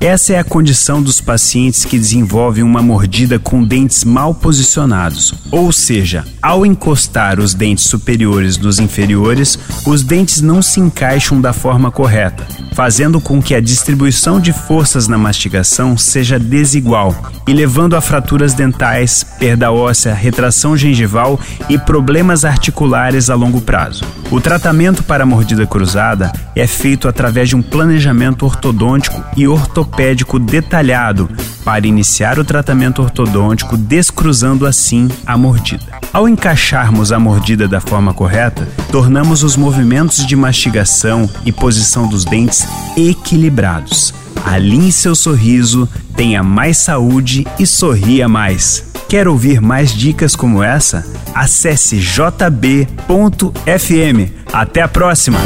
Essa é a condição dos pacientes que desenvolvem uma mordida com dentes mal posicionados, ou seja, ao encostar os dentes superiores nos inferiores, os dentes não se encaixam da forma correta, fazendo com que a distribuição de forças na mastigação seja desigual e levando a fraturas dentais, perda óssea, retração gengival e problemas articulares a longo prazo. O tratamento para a mordida cruzada é feito através de um planejamento ortodôntico e ortopédico detalhado para iniciar o tratamento ortodôntico, descruzando assim a mordida. Ao encaixarmos a mordida da forma correta, tornamos os movimentos de mastigação e posição dos dentes equilibrados. Alinhe seu sorriso, tenha mais saúde e sorria mais. Quer ouvir mais dicas como essa? Acesse jb.fm. Até a próxima!